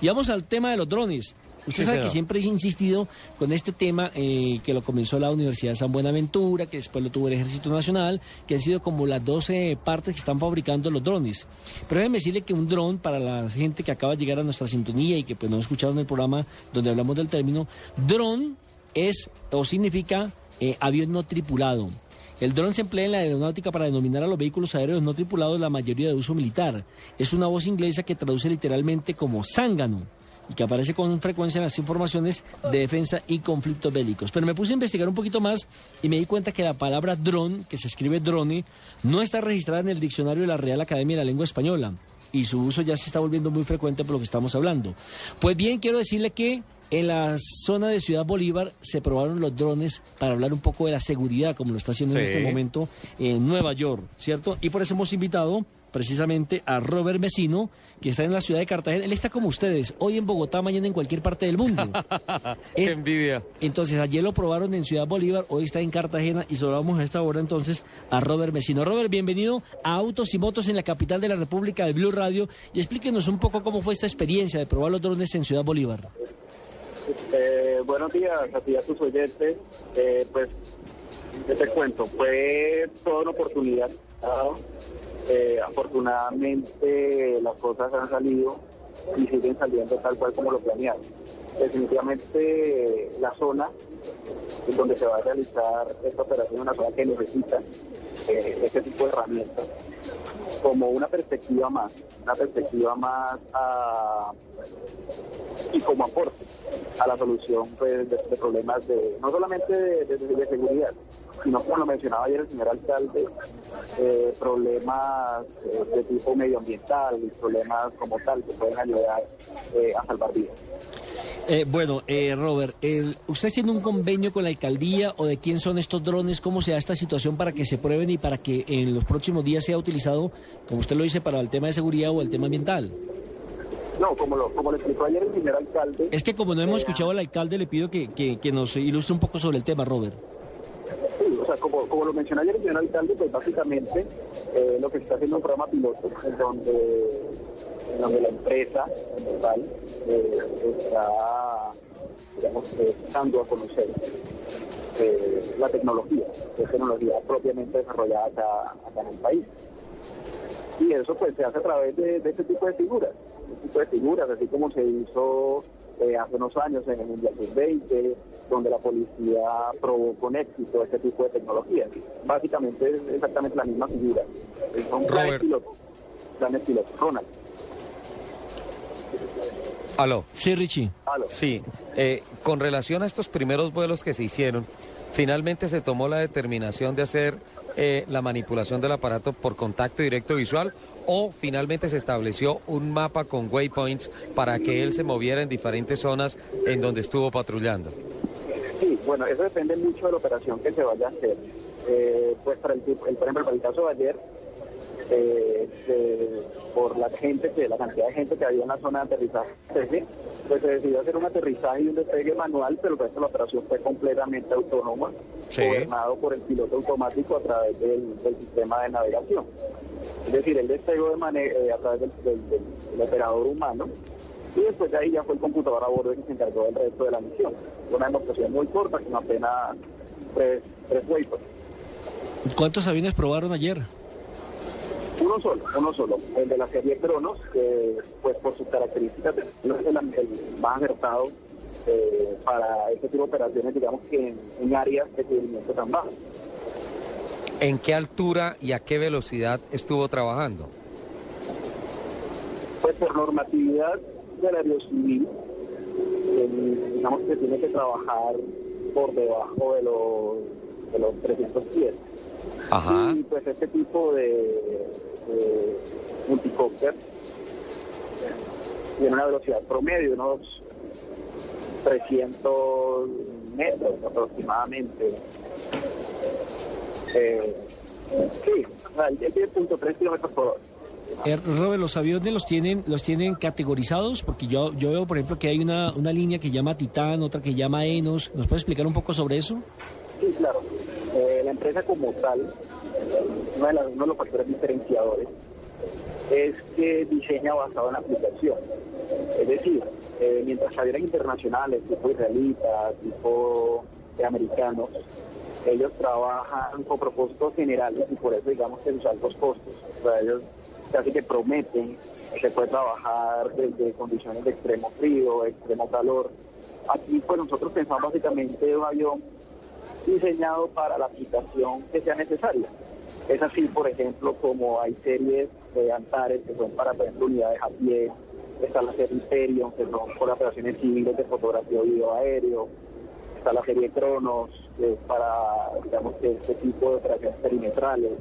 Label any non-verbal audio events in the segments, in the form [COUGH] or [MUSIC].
Y vamos al tema de los drones. Usted Sí, sabe señor. que siempre he insistido con este tema eh, que lo comenzó la Universidad de San Buenaventura, que después lo tuvo el Ejército Nacional, que han sido como las 12 partes que están fabricando los drones. Pero déjeme decirle que un dron, para la gente que acaba de llegar a nuestra sintonía y que pues no escucharon el programa donde hablamos del término, dron es o significa eh, avión no tripulado. El dron se emplea en la aeronáutica para denominar a los vehículos aéreos no tripulados la mayoría de uso militar. Es una voz inglesa que traduce literalmente como zángano y que aparece con frecuencia en las informaciones de defensa y conflictos bélicos. Pero me puse a investigar un poquito más y me di cuenta que la palabra dron, que se escribe drone, no está registrada en el diccionario de la Real Academia de la Lengua Española y su uso ya se está volviendo muy frecuente por lo que estamos hablando. Pues bien, quiero decirle que en la zona de Ciudad Bolívar se probaron los drones para hablar un poco de la seguridad, como lo está haciendo en este momento en Nueva York, ¿cierto? Y por eso hemos invitado precisamente a Robert Mesino, que está en la ciudad de Cartagena. Él está como ustedes, hoy en Bogotá, mañana en cualquier parte del mundo. [LAUGHS] Qué Es- envidia. entonces, ayer lo probaron en Ciudad Bolívar, hoy está en Cartagena y saludamos a esta hora entonces a Robert Mesino. Robert, bienvenido a Autos y Motos en la capital de la República de Blue Radio y explíquenos un poco cómo fue esta experiencia de probar los drones en Ciudad Bolívar. Eh, buenos días a ti a tus oyentes. Eh, pues, ¿qué te cuento? Fue toda una oportunidad. Eh, afortunadamente las cosas han salido y siguen saliendo tal cual como lo planearon. Definitivamente la zona en donde se va a realizar esta operación es una zona que necesita este tipo de herramientas como una perspectiva más, una perspectiva más y como aporte a la solución pues, de, problemas de no solamente de, seguridad, sino como lo mencionaba ayer el señor alcalde, eh, problemas eh, de tipo medioambiental y problemas como tal que pueden ayudar eh, a salvar vidas. Bueno, Robert, ¿usted tiene un convenio con la alcaldía o de quién son estos drones? ¿Cómo se da esta situación para que se prueben y para que en los próximos días sea utilizado, como usted lo dice, para el tema de seguridad o el tema ambiental? No, como lo, como lo explicó ayer el señor alcalde, Es que como no hemos Eh, escuchado al alcalde, le pido que, que- que nos ilustre un poco sobre el tema, Robert. Sí, o sea, como, como lo mencionó ayer el señor alcalde, pues básicamente eh, lo que se está haciendo es un programa piloto en donde, en donde la empresa como tal eh, está, digamos, eh, dando a conocer la tecnología, que es tecnología propiamente desarrollada acá, acá en el país. Y eso pues se hace a través de, de este tipo de figuras, este tipo de figuras, así como se hizo eh, hace unos años en el Mundial Sub-20, donde la policía probó con éxito este tipo de tecnologías. Básicamente es exactamente la misma figura. Son planes pilotos. Planes pilotos. Ronald. Aló. Sí, Richie. Aló. Sí, eh, con relación a estos primeros vuelos que se hicieron, finalmente se tomó la determinación de hacer eh, la manipulación del aparato por contacto directo visual o finalmente se estableció un mapa con waypoints para que él se moviera en diferentes zonas en donde estuvo patrullando. Sí, bueno, eso depende mucho de la operación que se vaya a hacer. Eh, pues para el, el- por ejemplo, para el caso de ayer, eh, se- por la gente, que la cantidad de gente que había en la zona de aterrizaje, pues se decidió hacer un aterrizaje y un despegue manual, pero el resto de la operación fue completamente autónoma, Sí. gobernado por el piloto automático a través del, del sistema de navegación. Es decir, él despegó de eh, a través del, del- del- del operador humano y después de ahí ya fue el computador a bordo el que se encargó del resto de la misión. Una demostración muy corta, con apenas tres, tres waypoints. ¿Cuántos aviones probaron ayer? Uno solo, uno solo, el de la serie Cronos, que pues por sus características no es el, el más acertado eh, para este tipo de operaciones, digamos que en, en áreas de seguimiento tan bajos. ¿En qué altura y a qué velocidad estuvo trabajando? Pues por normatividad del aerocivil, eh, digamos que tiene que trabajar por debajo de los, de los 300 pies. Ajá. Y pues este tipo de, de multicópter tiene una velocidad promedio, unos 300 metros aproximadamente. Eh, sí, o sea, él tiene punto tres kilómetros por hora. Eh, Robert, los aviones los tienen, los tienen categorizados, porque yo, yo veo, por ejemplo, que hay una, una línea que llama Titán, otra que llama Enos. ¿Nos puede explicar un poco sobre eso? Sí, claro. Eh, la empresa como tal, uno de, los factores diferenciadores es que diseña basado en aplicación. Es decir, eh, mientras aviones internacionales, tipo israelitas, tipo americanos, ellos trabajan con propósitos generales y por eso digamos que sus altos costos. O sea, ellos casi que prometen que se puede trabajar desde condiciones de extremo frío, extremo calor. Aquí pues nosotros pensamos básicamente un diseñado para la aplicación que sea necesaria. Es así, por ejemplo, como hay series de Antares que son para, por unidades a pie, está la serie Hyperion, que son por operaciones civiles de fotografía o video aéreo, está la serie Cronos, que es para, digamos, que este tipo de operaciones perimetrales.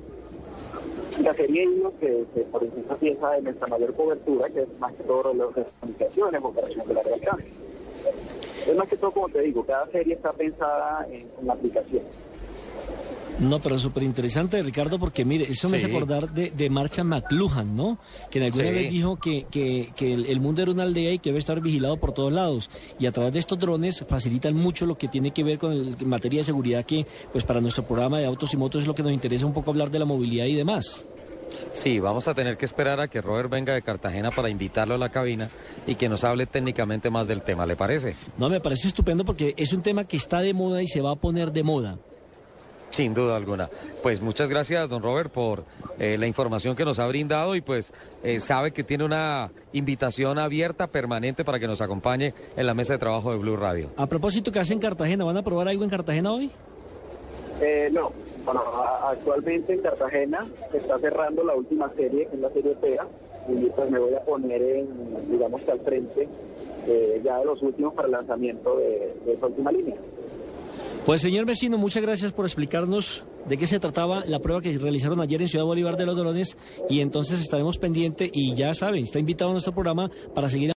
La serie Hilo, que, por ejemplo piensa de nuestra mayor cobertura, que es más que todo las comunicaciones, operaciones de largo alcance. Es más que todo, como te digo, cada serie está pensada en, en la aplicación. No, pero súper interesante, Ricardo, porque mire, eso me hace acordar de, de Marcha McLuhan, ¿no? Que en alguna Sí. vez dijo que, que, que el, el mundo era una aldea y que debe estar vigilado por todos lados. Y a través de estos drones facilitan mucho lo que tiene que ver con el, en materia de seguridad, que pues para nuestro programa de autos y motos es lo que nos interesa un poco hablar de la movilidad y demás. Sí, vamos a tener que esperar a que Robert venga de Cartagena para invitarlo a la cabina y que nos hable técnicamente más del tema, ¿le parece? No, me parece estupendo porque es un tema que está de moda y se va a poner de moda. Sin duda alguna. Pues muchas gracias, don Robert, por eh, la información que nos ha brindado y pues eh, sabe que tiene una invitación abierta, permanente, para que nos acompañe en la mesa de trabajo de Blue Radio. A propósito, ¿qué hacen en Cartagena? ¿Van a probar algo en Cartagena hoy? Eh, no, bueno, actualmente en Cartagena se está cerrando la última serie, que es la serie PEA, y pues me voy a poner en, digamos que al frente eh, ya de los últimos para el lanzamiento de, de esa última línea. Pues señor vecino, muchas gracias por explicarnos de qué se trataba la prueba que realizaron ayer en Ciudad Bolívar de los Drones y entonces estaremos pendiente y ya saben, está invitado a nuestro programa para seguir